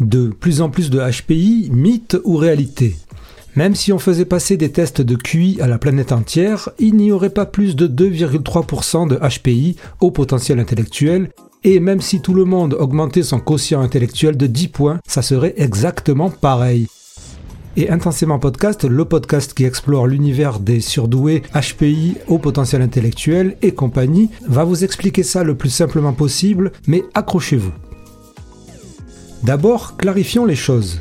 De plus en plus de HPI, mythe ou réalité même si on faisait passer des tests de QI à la planète entière, il n'y aurait pas plus de 2,3% de HPI au potentiel intellectuel, et même si tout le monde augmentait son quotient intellectuel de 10 points, ça serait exactement pareil. Et Intensément Podcast, le podcast qui explore l'univers des surdoués, HPI, au potentiel intellectuel et compagnie, va vous expliquer ça le plus simplement possible, mais accrochez-vous. D'abord, clarifions les choses.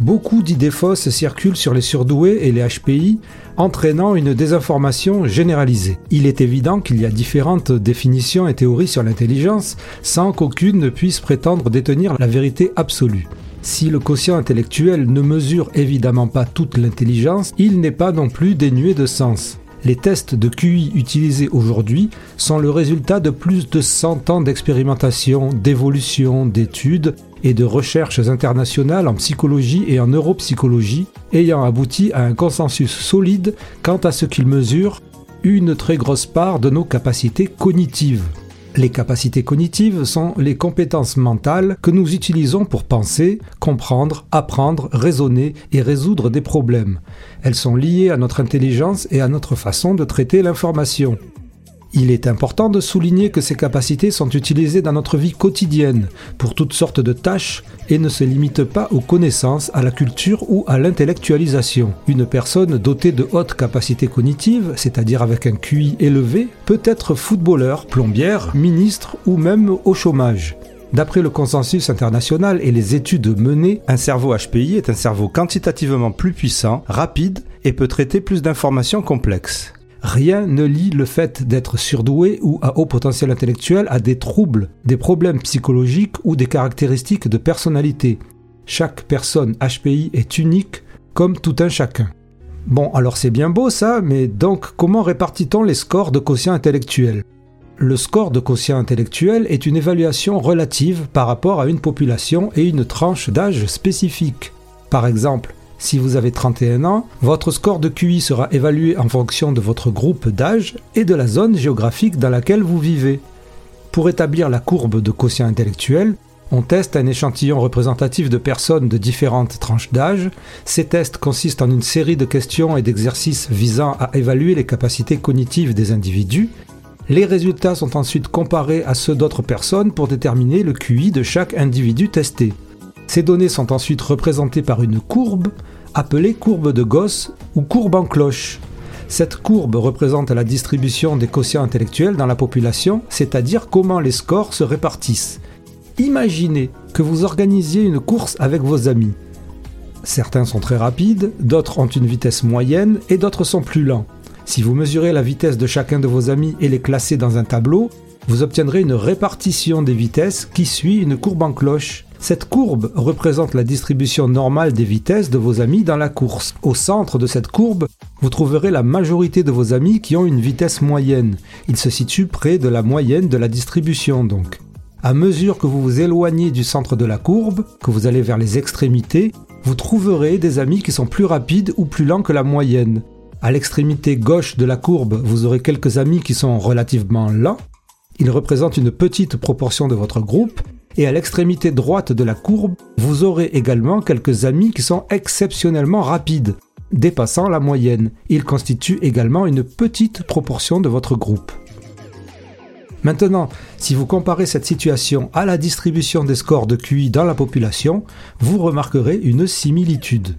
Beaucoup d'idées fausses circulent sur les surdoués et les HPI, entraînant une désinformation généralisée. Il est évident qu'il y a différentes définitions et théories sur l'intelligence, sans qu'aucune ne puisse prétendre détenir la vérité absolue. Si le quotient intellectuel ne mesure évidemment pas toute l'intelligence, il n'est pas non plus dénué de sens. Les tests de QI utilisés aujourd'hui sont le résultat de plus de 100 ans d'expérimentation, d'évolution, d'études et de recherches internationales en psychologie et en neuropsychologie, ayant abouti à un consensus solide quant à ce qu'ils mesurent une très grosse part de nos capacités cognitives. Les capacités cognitives sont les compétences mentales que nous utilisons pour penser, comprendre, apprendre, raisonner et résoudre des problèmes. Elles sont liées à notre intelligence et à notre façon de traiter l'information. Il est important de souligner que ces capacités sont utilisées dans notre vie quotidienne, pour toutes sortes de tâches, et ne se limitent pas aux connaissances, à la culture ou à l'intellectualisation. Une personne dotée de hautes capacités cognitives, c'est-à-dire avec un QI élevé, peut être footballeur, plombière, ministre ou même au chômage. D'après le consensus international et les études menées, un cerveau HPI est un cerveau quantitativement plus puissant, rapide et peut traiter plus d'informations complexes. Rien ne lie le fait d'être surdoué ou à haut potentiel intellectuel à des troubles, des problèmes psychologiques ou des caractéristiques de personnalité. Chaque personne HPI est unique comme tout un chacun. Bon, alors c'est bien beau ça, mais donc comment répartit-on les scores de quotient intellectuel? Le score de quotient intellectuel est une évaluation relative par rapport à une population et une tranche d'âge spécifique. Par exemple, si vous avez 31 ans, votre score de QI sera évalué en fonction de votre groupe d'âge et de la zone géographique dans laquelle vous vivez. Pour établir la courbe de quotient intellectuel, on teste un échantillon représentatif de personnes de différentes tranches d'âge. Ces tests consistent en une série de questions et d'exercices visant à évaluer les capacités cognitives des individus. Les résultats sont ensuite comparés à ceux d'autres personnes pour déterminer le QI de chaque individu testé. Ces données sont ensuite représentées par une courbe appelée courbe de Gauss ou courbe en cloche. Cette courbe représente la distribution des quotients intellectuels dans la population, c'est-à-dire comment les scores se répartissent. Imaginez que vous organisiez une course avec vos amis. Certains sont très rapides, d'autres ont une vitesse moyenne et d'autres sont plus lents. Si vous mesurez la vitesse de chacun de vos amis et les classez dans un tableau, vous obtiendrez une répartition des vitesses qui suit une courbe en cloche. Cette courbe représente la distribution normale des vitesses de vos amis dans la course. Au centre de cette courbe, vous trouverez la majorité de vos amis qui ont une vitesse moyenne. Ils se situent près de la moyenne de la distribution donc. À mesure que vous vous éloignez du centre de la courbe, que vous allez vers les extrémités, vous trouverez des amis qui sont plus rapides ou plus lents que la moyenne. À l'extrémité gauche de la courbe, vous aurez quelques amis qui sont relativement lents. Ils représentent une petite proportion de votre groupe et à l'extrémité droite de la courbe, vous aurez également quelques amis qui sont exceptionnellement rapides, dépassant la moyenne. Ils constituent également une petite proportion de votre groupe. Maintenant, si vous comparez cette situation à la distribution des scores de QI dans la population, vous remarquerez une similitude.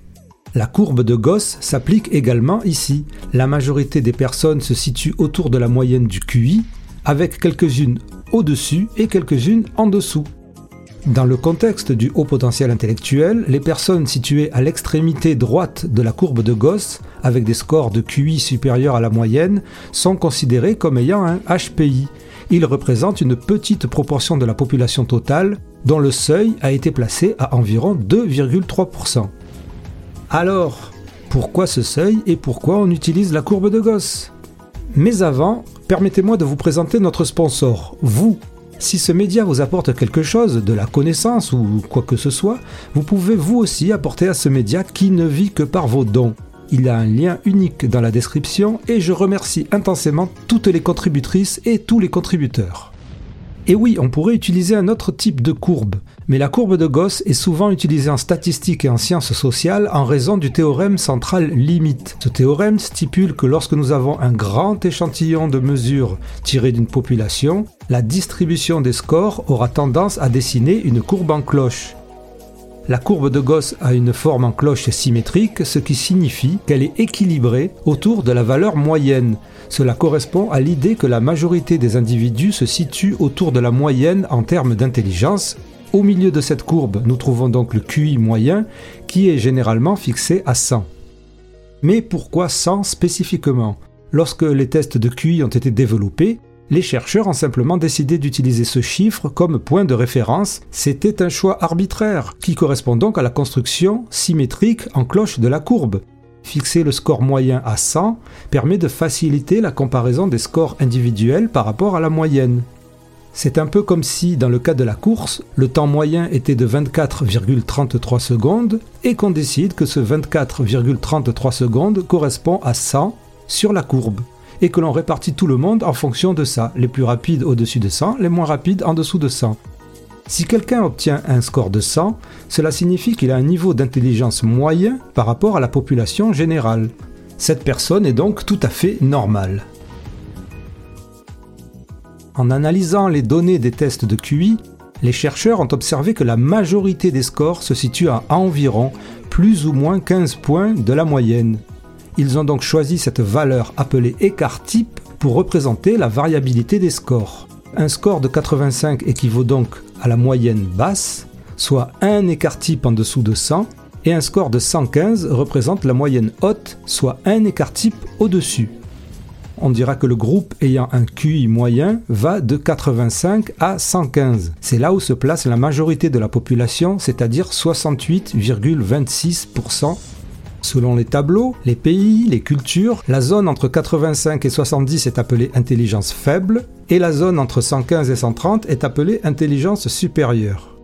La courbe de Gauss s'applique également ici. La majorité des personnes se situent autour de la moyenne du QI, avec quelques-unes au-dessus et quelques-unes en dessous. Dans le contexte du haut potentiel intellectuel, les personnes situées à l'extrémité droite de la courbe de Gauss, avec des scores de QI supérieurs à la moyenne, sont considérées comme ayant un HPI. Ils représentent une petite proportion de la population totale, dont le seuil a été placé à environ 2,3%. Alors, pourquoi ce seuil et pourquoi on utilise la courbe de Gauss? Mais avant, permettez-moi de vous présenter notre sponsor, vous, si ce média vous apporte quelque chose, de la connaissance ou quoi que ce soit, vous pouvez vous aussi apporter à ce média qui ne vit que par vos dons. Il a un lien unique dans la description et je remercie intensément toutes les contributrices et tous les contributeurs. Et oui, on pourrait utiliser un autre type de courbe, mais la courbe de Gauss est souvent utilisée en statistique et en sciences sociales en raison du théorème central limite. Ce théorème stipule que lorsque nous avons un grand échantillon de mesures tiré d'une population, la distribution des scores aura tendance à dessiner une courbe en cloche. La courbe de Gauss a une forme en cloche symétrique, ce qui signifie qu'elle est équilibrée autour de la valeur moyenne. Cela correspond à l'idée que la majorité des individus se situe autour de la moyenne en termes d'intelligence. Au milieu de cette courbe, nous trouvons donc le QI moyen qui est généralement fixé à 100. Mais pourquoi 100 spécifiquement? Lorsque les tests de QI ont été développés, les chercheurs ont simplement décidé d'utiliser ce chiffre comme point de référence. C'était un choix arbitraire, qui correspond donc à la construction symétrique en cloche de la courbe. Fixer le score moyen à 100 permet de faciliter la comparaison des scores individuels par rapport à la moyenne. C'est un peu comme si, dans le cas de la course, le temps moyen était de 24,33 secondes et qu'on décide que ce 24,33 secondes correspond à 100 sur la courbe et que l'on répartit tout le monde en fonction de ça, les plus rapides au-dessus de 100, les moins rapides en dessous de 100. Si quelqu'un obtient un score de 100, cela signifie qu'il a un niveau d'intelligence moyen par rapport à la population générale. Cette personne est donc tout à fait normale. En analysant les données des tests de QI, les chercheurs ont observé que la majorité des scores se situent à environ plus ou moins 15 points de la moyenne. Ils ont donc choisi cette valeur appelée écart type pour représenter la variabilité des scores. Un score de 85 équivaut donc à la moyenne basse, soit un écart type en dessous de 100, et un score de 115 représente la moyenne haute, soit un écart type au-dessus. On dira que le groupe ayant un QI moyen va de 85 à 115. C'est là où se place la majorité de la population, c'est-à-dire 68,26% Selon les tableaux, les pays, les cultures, la zone entre 85 et 70 est appelée intelligence faible et la zone entre 115 et 130 est appelée intelligence supérieure.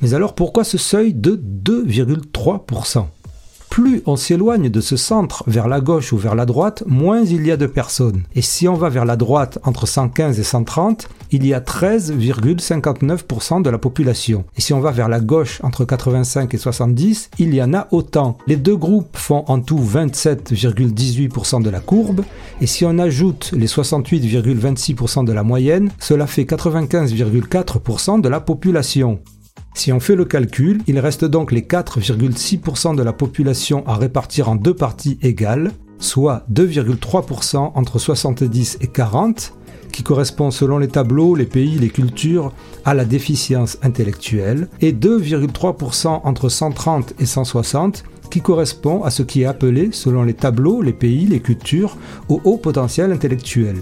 Mais alors pourquoi ce seuil de 2,3% plus on s'éloigne de ce centre vers la gauche ou vers la droite, moins il y a de personnes. Et si on va vers la droite entre 115 et 130, il y a 13,59% de la population. Et si on va vers la gauche entre 85 et 70, il y en a autant. Les deux groupes font en tout 27,18% de la courbe. Et si on ajoute les 68,26% de la moyenne, cela fait 95,4% de la population. Si on fait le calcul, il reste donc les 4,6% de la population à répartir en deux parties égales, soit 2,3% entre 70 et 40, qui correspond selon les tableaux, les pays, les cultures à la déficience intellectuelle, et 2,3% entre 130 et 160, qui correspond à ce qui est appelé, selon les tableaux, les pays, les cultures, au haut potentiel intellectuel.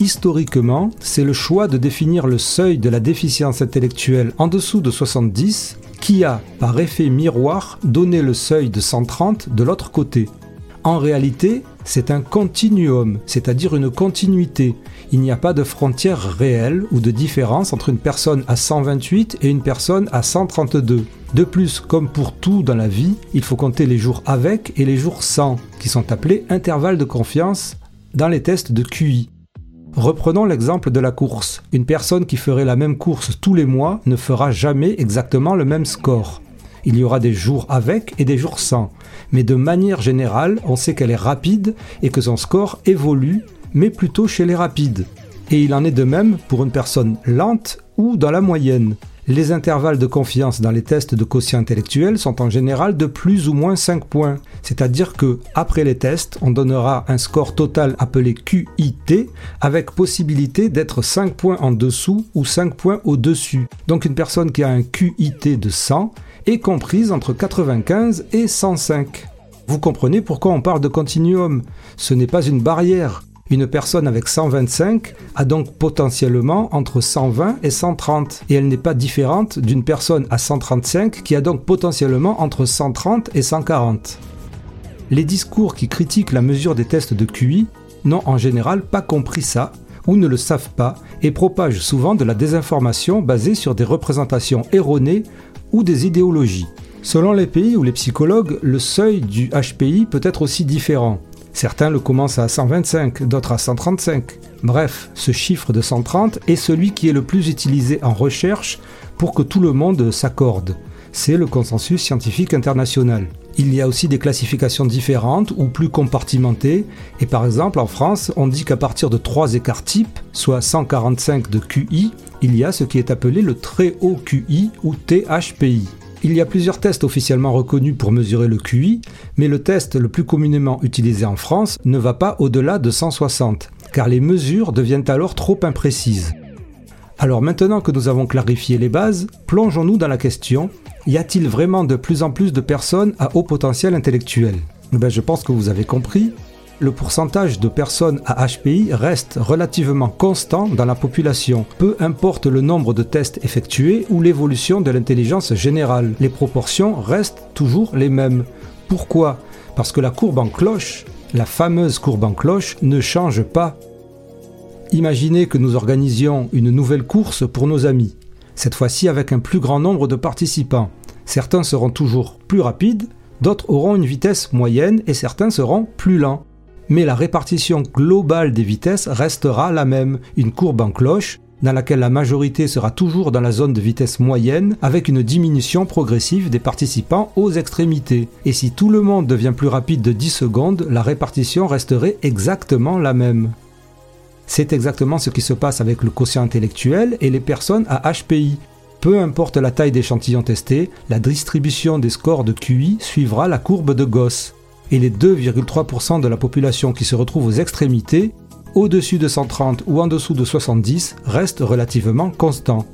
Historiquement, c'est le choix de définir le seuil de la déficience intellectuelle en dessous de 70 qui a, par effet miroir, donné le seuil de 130 de l'autre côté. En réalité, c'est un continuum, c'est-à-dire une continuité. Il n'y a pas de frontière réelle ou de différence entre une personne à 128 et une personne à 132. De plus, comme pour tout dans la vie, il faut compter les jours avec et les jours sans, qui sont appelés intervalles de confiance dans les tests de QI. Reprenons l'exemple de la course. Une personne qui ferait la même course tous les mois ne fera jamais exactement le même score. Il y aura des jours avec et des jours sans. Mais de manière générale, on sait qu'elle est rapide et que son score évolue, mais plutôt chez les rapides. Et il en est de même pour une personne lente ou dans la moyenne. Les intervalles de confiance dans les tests de quotient intellectuel sont en général de plus ou moins 5 points, c'est-à-dire que après les tests, on donnera un score total appelé QIT avec possibilité d'être 5 points en dessous ou 5 points au-dessus. Donc une personne qui a un QIT de 100 est comprise entre 95 et 105. Vous comprenez pourquoi on parle de continuum Ce n'est pas une barrière. Une personne avec 125 a donc potentiellement entre 120 et 130, et elle n'est pas différente d'une personne à 135 qui a donc potentiellement entre 130 et 140. Les discours qui critiquent la mesure des tests de QI n'ont en général pas compris ça ou ne le savent pas et propagent souvent de la désinformation basée sur des représentations erronées ou des idéologies. Selon les pays ou les psychologues, le seuil du HPI peut être aussi différent. Certains le commencent à 125, d'autres à 135. Bref, ce chiffre de 130 est celui qui est le plus utilisé en recherche pour que tout le monde s'accorde. C'est le consensus scientifique international. Il y a aussi des classifications différentes ou plus compartimentées, et par exemple en France, on dit qu'à partir de 3 écarts types, soit 145 de QI, il y a ce qui est appelé le très haut QI ou THPI. Il y a plusieurs tests officiellement reconnus pour mesurer le QI, mais le test le plus communément utilisé en France ne va pas au-delà de 160, car les mesures deviennent alors trop imprécises. Alors maintenant que nous avons clarifié les bases, plongeons-nous dans la question, y a-t-il vraiment de plus en plus de personnes à haut potentiel intellectuel? Ben, Je pense que vous avez compris, le pourcentage de personnes à HPI reste relativement constant dans la population, peu importe le nombre de tests effectués ou l'évolution de l'intelligence générale. Les proportions restent toujours les mêmes. Pourquoi? Parce que la courbe en cloche, la fameuse courbe en cloche, ne change pas. Imaginez que nous organisions une nouvelle course pour nos amis, cette fois-ci avec un plus grand nombre de participants. Certains seront toujours plus rapides, d'autres auront une vitesse moyenne et certains seront plus lents mais la répartition globale des vitesses restera la même, une courbe en cloche, dans laquelle la majorité sera toujours dans la zone de vitesse moyenne, avec une diminution progressive des participants aux extrémités. Et si tout le monde devient plus rapide de 10 secondes, la répartition resterait exactement la même. C'est exactement ce qui se passe avec le quotient intellectuel et les personnes à HPI. Peu importe la taille d'échantillon testé, la distribution des scores de QI suivra la courbe de Gauss et les 2,3% de la population qui se retrouve aux extrémités, au-dessus de 130 ou en dessous de 70, restent relativement constants.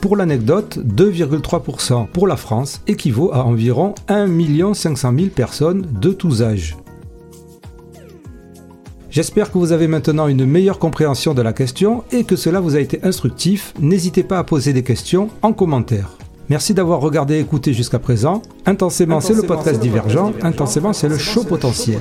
Pour l'anecdote, 2,3% pour la France équivaut à environ 1 500 000 personnes de tous âges. J'espère que vous avez maintenant une meilleure compréhension de la question et que cela vous a été instructif. N'hésitez pas à poser des questions en commentaire. Merci d'avoir regardé et écouté jusqu'à présent. Intensément, c'est le podcast divergent. Intensément, c'est le show potentiel.